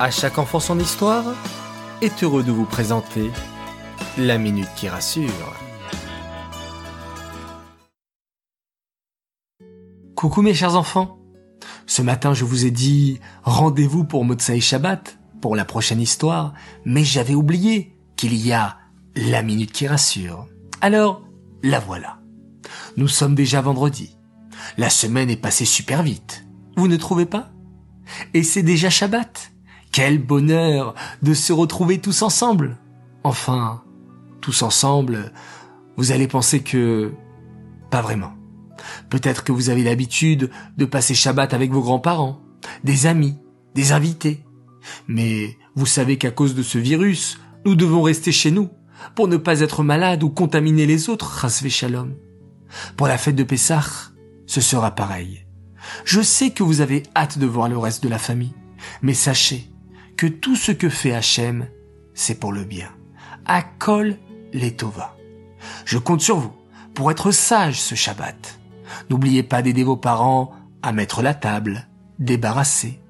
À chaque enfant son histoire est heureux de vous présenter la minute qui rassure. Coucou mes chers enfants. Ce matin, je vous ai dit rendez-vous pour Motsai Shabbat, pour la prochaine histoire, mais j'avais oublié qu'il y a la minute qui rassure. Alors, la voilà. Nous sommes déjà vendredi. La semaine est passée super vite. Vous ne trouvez pas? Et c'est déjà Shabbat. Quel bonheur de se retrouver tous ensemble. Enfin, tous ensemble, vous allez penser que... Pas vraiment. Peut-être que vous avez l'habitude de passer Shabbat avec vos grands-parents, des amis, des invités. Mais vous savez qu'à cause de ce virus, nous devons rester chez nous pour ne pas être malades ou contaminer les autres, Rasvé Shalom. Pour la fête de Pessah, ce sera pareil. Je sais que vous avez hâte de voir le reste de la famille, mais sachez que tout ce que fait Hachem, c'est pour le bien. Akol Letova. Je compte sur vous pour être sage ce Shabbat. N'oubliez pas d'aider vos parents à mettre la table, débarrasser,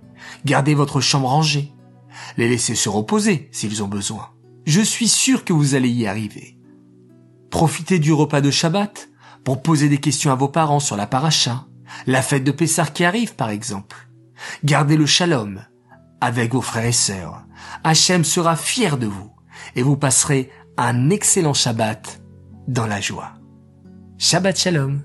garder votre chambre rangée, les laisser se reposer s'ils ont besoin. Je suis sûr que vous allez y arriver. Profitez du repas de Shabbat pour poser des questions à vos parents sur la paracha, la fête de Pessah qui arrive par exemple. Gardez le shalom, avec vos frères et sœurs. Hachem sera fier de vous et vous passerez un excellent Shabbat dans la joie. Shabbat Shalom